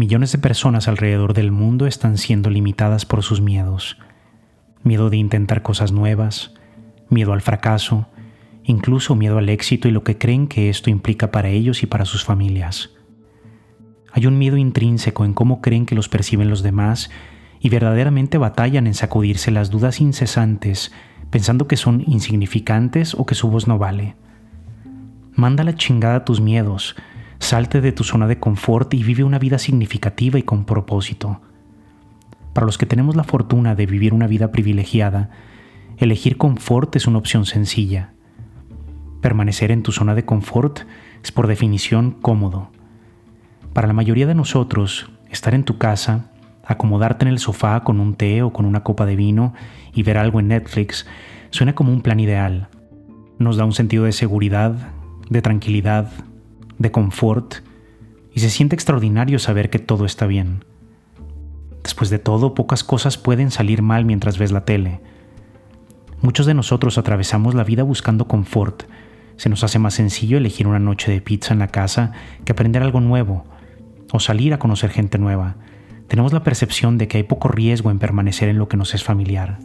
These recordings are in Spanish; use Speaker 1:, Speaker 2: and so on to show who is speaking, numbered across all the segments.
Speaker 1: Millones de personas alrededor del mundo están siendo limitadas por sus miedos. Miedo de intentar cosas nuevas, miedo al fracaso, incluso miedo al éxito y lo que creen que esto implica para ellos y para sus familias. Hay un miedo intrínseco en cómo creen que los perciben los demás y verdaderamente batallan en sacudirse las dudas incesantes, pensando que son insignificantes o que su voz no vale. Manda la chingada tus miedos, salte de tu zona de confort y vive una vida significativa y con propósito. Para los que tenemos la fortuna de vivir una vida privilegiada, elegir confort es una opción sencilla. Permanecer en tu zona de confort es por definición cómodo. Para la mayoría de nosotros, estar en tu casa, acomodarte en el sofá con un té o con una copa de vino y ver algo en Netflix suena como un plan ideal. Nos da un sentido de seguridad, de tranquilidad, de confort y se siente extraordinario saber que todo está bien. Después de todo, pocas cosas pueden salir mal mientras ves la tele. Muchos de nosotros atravesamos la vida buscando confort. Se nos hace más sencillo elegir una noche de pizza en la casa que aprender algo nuevo o salir a conocer gente nueva, tenemos la percepción de que hay poco riesgo en permanecer en lo que nos es familiar.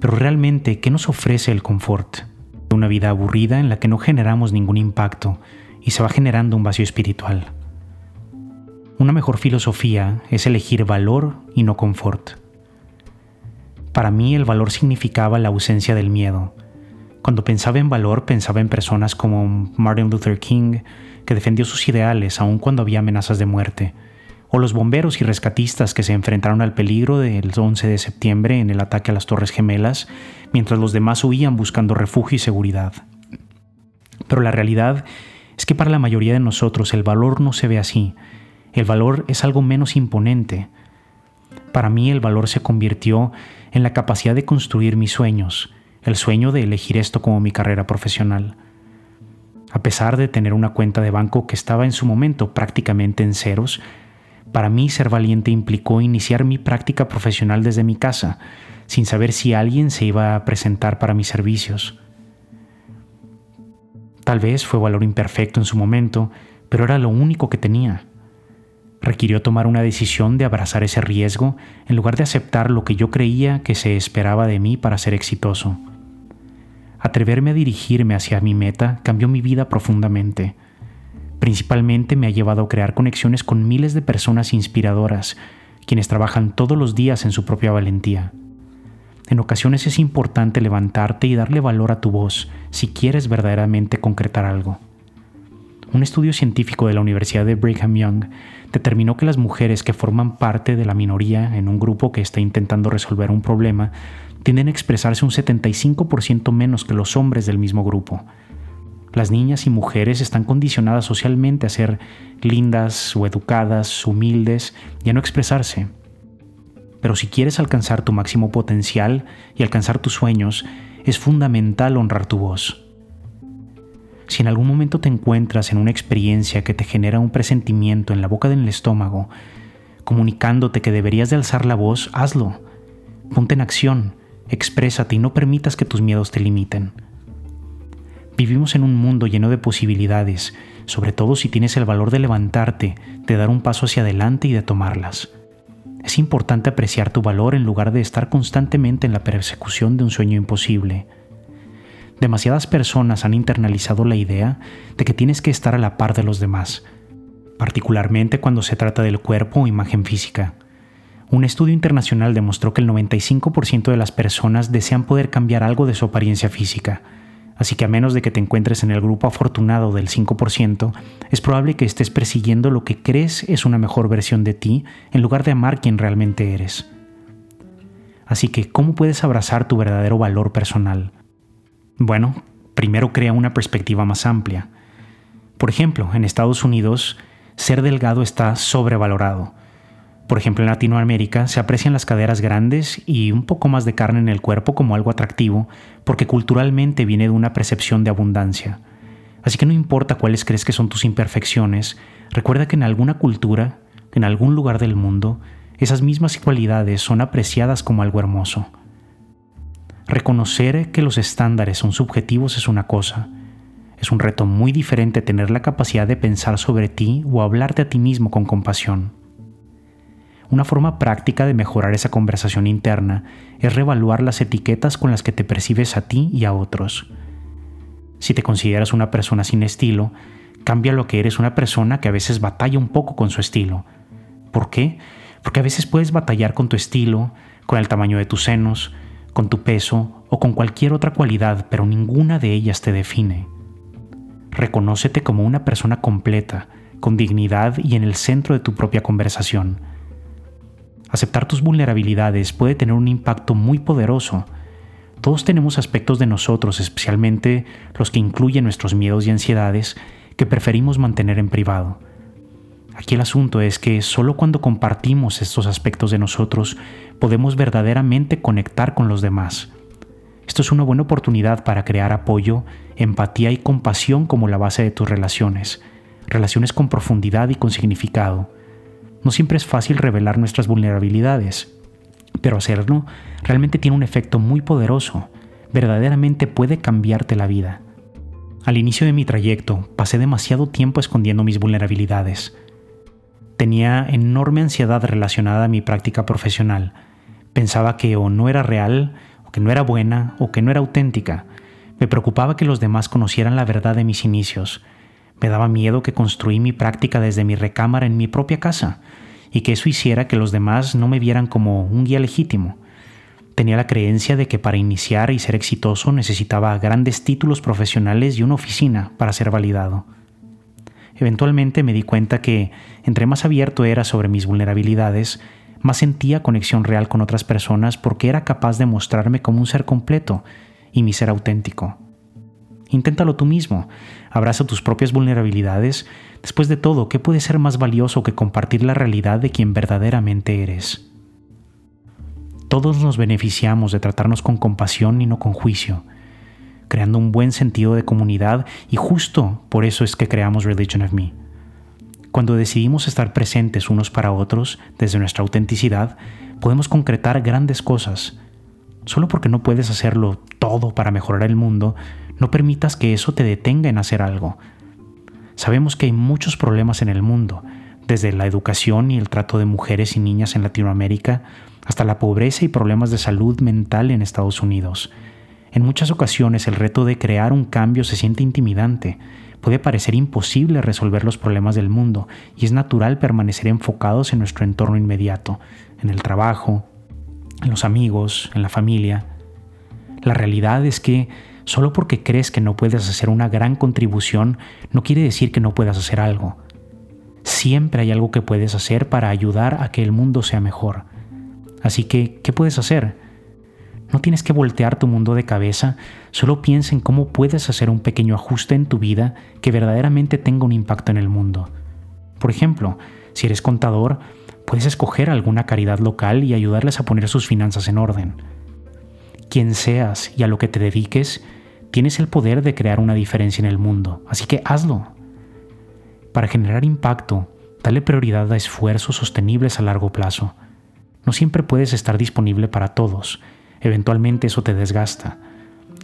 Speaker 1: Pero realmente, ¿qué nos ofrece el confort? Una vida aburrida en la que no generamos ningún impacto y se va generando un vacío espiritual. Una mejor filosofía es elegir valor y no confort. Para mí el valor significaba la ausencia del miedo. Cuando pensaba en valor pensaba en personas como Martin Luther King, que defendió sus ideales aun cuando había amenazas de muerte, o los bomberos y rescatistas que se enfrentaron al peligro del 11 de septiembre en el ataque a las Torres Gemelas, mientras los demás huían buscando refugio y seguridad. Pero la realidad es que para la mayoría de nosotros el valor no se ve así, el valor es algo menos imponente. Para mí el valor se convirtió en la capacidad de construir mis sueños, el sueño de elegir esto como mi carrera profesional. A pesar de tener una cuenta de banco que estaba en su momento prácticamente en ceros, para mí ser valiente implicó iniciar mi práctica profesional desde mi casa, sin saber si alguien se iba a presentar para mis servicios. Tal vez fue valor imperfecto en su momento, pero era lo único que tenía. Requirió tomar una decisión de abrazar ese riesgo en lugar de aceptar lo que yo creía que se esperaba de mí para ser exitoso. Atreverme a dirigirme hacia mi meta cambió mi vida profundamente. Principalmente me ha llevado a crear conexiones con miles de personas inspiradoras, quienes trabajan todos los días en su propia valentía. En ocasiones es importante levantarte y darle valor a tu voz si quieres verdaderamente concretar algo. Un estudio científico de la Universidad de Brigham Young determinó que las mujeres que forman parte de la minoría en un grupo que está intentando resolver un problema tienden a expresarse un 75% menos que los hombres del mismo grupo. Las niñas y mujeres están condicionadas socialmente a ser lindas o educadas, humildes y a no expresarse. Pero si quieres alcanzar tu máximo potencial y alcanzar tus sueños, es fundamental honrar tu voz. Si en algún momento te encuentras en una experiencia que te genera un presentimiento en la boca del estómago, comunicándote que deberías de alzar la voz, hazlo. Ponte en acción exprésate y no permitas que tus miedos te limiten. Vivimos en un mundo lleno de posibilidades, sobre todo si tienes el valor de levantarte, de dar un paso hacia adelante y de tomarlas. Es importante apreciar tu valor en lugar de estar constantemente en la persecución de un sueño imposible. Demasiadas personas han internalizado la idea de que tienes que estar a la par de los demás, particularmente cuando se trata del cuerpo o imagen física. Un estudio internacional demostró que el 95% de las personas desean poder cambiar algo de su apariencia física, así que a menos de que te encuentres en el grupo afortunado del 5%, es probable que estés persiguiendo lo que crees es una mejor versión de ti en lugar de amar quien realmente eres. Así que, ¿cómo puedes abrazar tu verdadero valor personal? Bueno, primero crea una perspectiva más amplia. Por ejemplo, en Estados Unidos, ser delgado está sobrevalorado por ejemplo, en Latinoamérica se aprecian las caderas grandes y un poco más de carne en el cuerpo como algo atractivo, porque culturalmente viene de una percepción de abundancia. Así que no importa cuáles crees que son tus imperfecciones, recuerda que en alguna cultura, en algún lugar del mundo, esas mismas cualidades son apreciadas como algo hermoso. Reconocer que los estándares son subjetivos es una cosa, Es un reto muy diferente tener la capacidad de pensar sobre ti o hablarte a ti mismo con compasión. Una forma práctica de mejorar esa conversación interna es reevaluar las etiquetas con las que te percibes a ti y a otros. Si te consideras una persona sin estilo, cambia lo que eres una persona que a veces batalla un poco con su estilo. ¿Por qué? Porque a veces puedes batallar con tu estilo, con el tamaño de tus senos, con tu peso o con cualquier otra cualidad, pero ninguna de ellas te define. Reconócete como una persona completa, con dignidad y en el centro de tu propia conversación. Aceptar tus vulnerabilidades puede tener un impacto muy poderoso. Todos tenemos aspectos de nosotros, especialmente los que incluyen nuestros miedos y ansiedades, que preferimos mantener en privado. Aquí el asunto es que solo cuando compartimos estos aspectos de nosotros podemos verdaderamente conectar con los demás. Esto es una buena oportunidad para crear apoyo, empatía y compasión como la base de tus relaciones, relaciones con profundidad y con significado. No siempre es fácil revelar nuestras vulnerabilidades, pero hacerlo realmente tiene un efecto muy poderoso, verdaderamente puede cambiarte la vida. Al inicio de mi trayecto pasé demasiado tiempo escondiendo mis vulnerabilidades. Tenía enorme ansiedad relacionada a mi práctica profesional. Pensaba que o no era real, o que no era buena, o que no era auténtica. Me preocupaba que los demás conocieran la verdad de mis inicios. Me daba miedo que construí mi práctica desde mi recámara en mi propia casa y que eso hiciera que los demás no me vieran como un guía legítimo. Tenía la creencia de que para iniciar y ser exitoso necesitaba grandes títulos profesionales y una oficina para ser validado. Eventualmente me di cuenta que, entre más abierto era sobre mis vulnerabilidades, más sentía conexión real con otras personas porque era capaz de mostrarme como un ser completo y mi ser auténtico. Inténtalo tú mismo, abraza tus propias vulnerabilidades. Después de todo, ¿qué puede ser más valioso que compartir la realidad de quien verdaderamente eres? Todos nos beneficiamos de tratarnos con compasión y no con juicio, creando un buen sentido de comunidad y justo por eso es que creamos Religion of Me. Cuando decidimos estar presentes unos para otros desde nuestra autenticidad, podemos concretar grandes cosas. Solo porque no puedes hacerlo todo para mejorar el mundo, no permitas que eso te detenga en hacer algo. Sabemos que hay muchos problemas en el mundo, desde la educación y el trato de mujeres y niñas en Latinoamérica hasta la pobreza y problemas de salud mental en Estados Unidos. En muchas ocasiones el reto de crear un cambio se siente intimidante, puede parecer imposible resolver los problemas del mundo y es natural permanecer enfocados en nuestro entorno inmediato, en el trabajo, en los amigos, en la familia. La realidad es que solo porque crees que no puedes hacer una gran contribución no quiere decir que no puedas hacer algo. Siempre hay algo que puedes hacer para ayudar a que el mundo sea mejor. Así que, ¿qué puedes hacer? No tienes que voltear tu mundo de cabeza, solo piensa en cómo puedes hacer un pequeño ajuste en tu vida que verdaderamente tenga un impacto en el mundo. Por ejemplo, si eres contador, puedes escoger alguna caridad local y ayudarles a poner sus finanzas en orden. Quien seas y a lo que te dediques, tienes el poder de crear una diferencia en el mundo, así que hazlo. Para generar impacto, dale prioridad a esfuerzos sostenibles a largo plazo. No siempre puedes estar disponible para todos. Eventualmente eso te desgasta.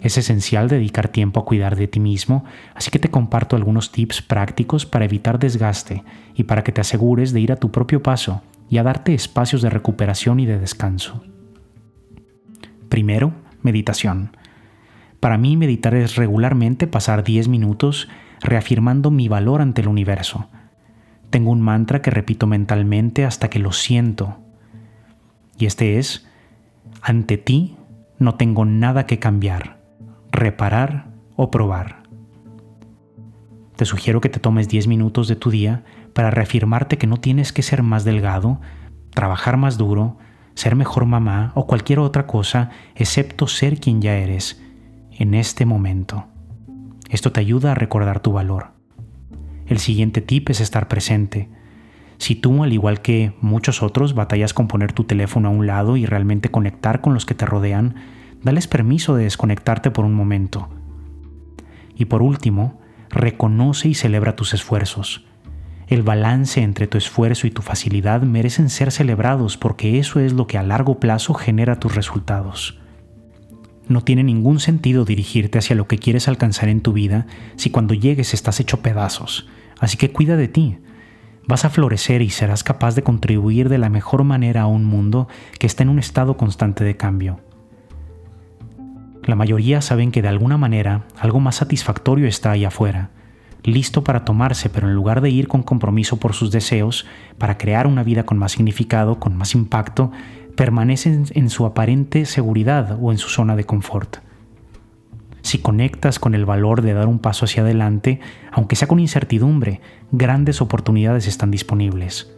Speaker 1: Es esencial dedicar tiempo a cuidar de ti mismo, así que te comparto algunos tips prácticos para evitar desgaste y para que te asegures de ir a tu propio paso y a darte espacios de recuperación y de descanso. Primero, meditación. Para mí meditar es regularmente pasar 10 minutos reafirmando mi valor ante el universo. Tengo un mantra que repito mentalmente hasta que lo siento y este es, ante ti no tengo nada que cambiar, reparar o probar. Te sugiero que te tomes 10 minutos de tu día para reafirmarte que no tienes que ser más delgado, trabajar más duro, ser mejor mamá o cualquier otra cosa excepto ser quien ya eres en este momento. Esto te ayuda a recordar tu valor. El siguiente tip es estar presente. Si tú, al igual que muchos otros, batallas con poner tu teléfono a un lado y realmente conectar con los que te rodean, dales permiso de desconectarte por un momento. Y por último, reconoce y celebra tus esfuerzos. El balance entre tu esfuerzo y tu facilidad merecen ser celebrados porque eso es lo que a largo plazo genera tus resultados. No tiene ningún sentido dirigirte hacia lo que quieres alcanzar en tu vida si cuando llegues estás hecho pedazos. Así que cuida de ti. Vas a florecer y serás capaz de contribuir de la mejor manera a un mundo que está en un estado constante de cambio. La mayoría saben que de alguna manera algo más satisfactorio está ahí afuera, listo para tomarse, pero en lugar de ir con compromiso por sus deseos, para crear una vida con más significado, con más impacto, permanecen en su aparente seguridad o en su zona de confort. Si conectas con el valor de dar un paso hacia adelante, aunque sea con incertidumbre, grandes oportunidades están disponibles.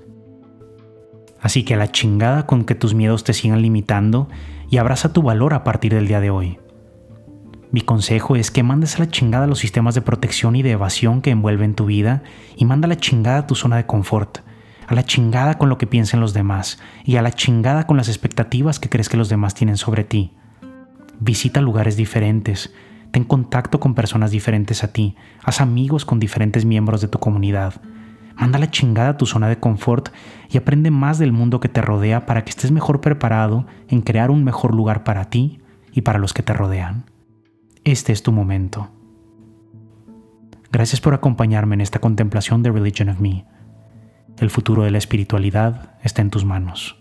Speaker 1: Así que a la chingada con que tus miedos te sigan limitando y abraza tu valor a partir del día de hoy. Mi consejo es que mandes a la chingada los sistemas de protección y de evasión que envuelven tu vida y manda a la chingada tu zona de confort a la chingada con lo que piensen los demás y a la chingada con las expectativas que crees que los demás tienen sobre ti. Visita lugares diferentes, ten contacto con personas diferentes a ti, haz amigos con diferentes miembros de tu comunidad. Manda la chingada a tu zona de confort y aprende más del mundo que te rodea para que estés mejor preparado en crear un mejor lugar para ti y para los que te rodean este es tu momento. Gracias por acompañarme en esta contemplación de Religion of Me. El futuro de la espiritualidad está en tus manos.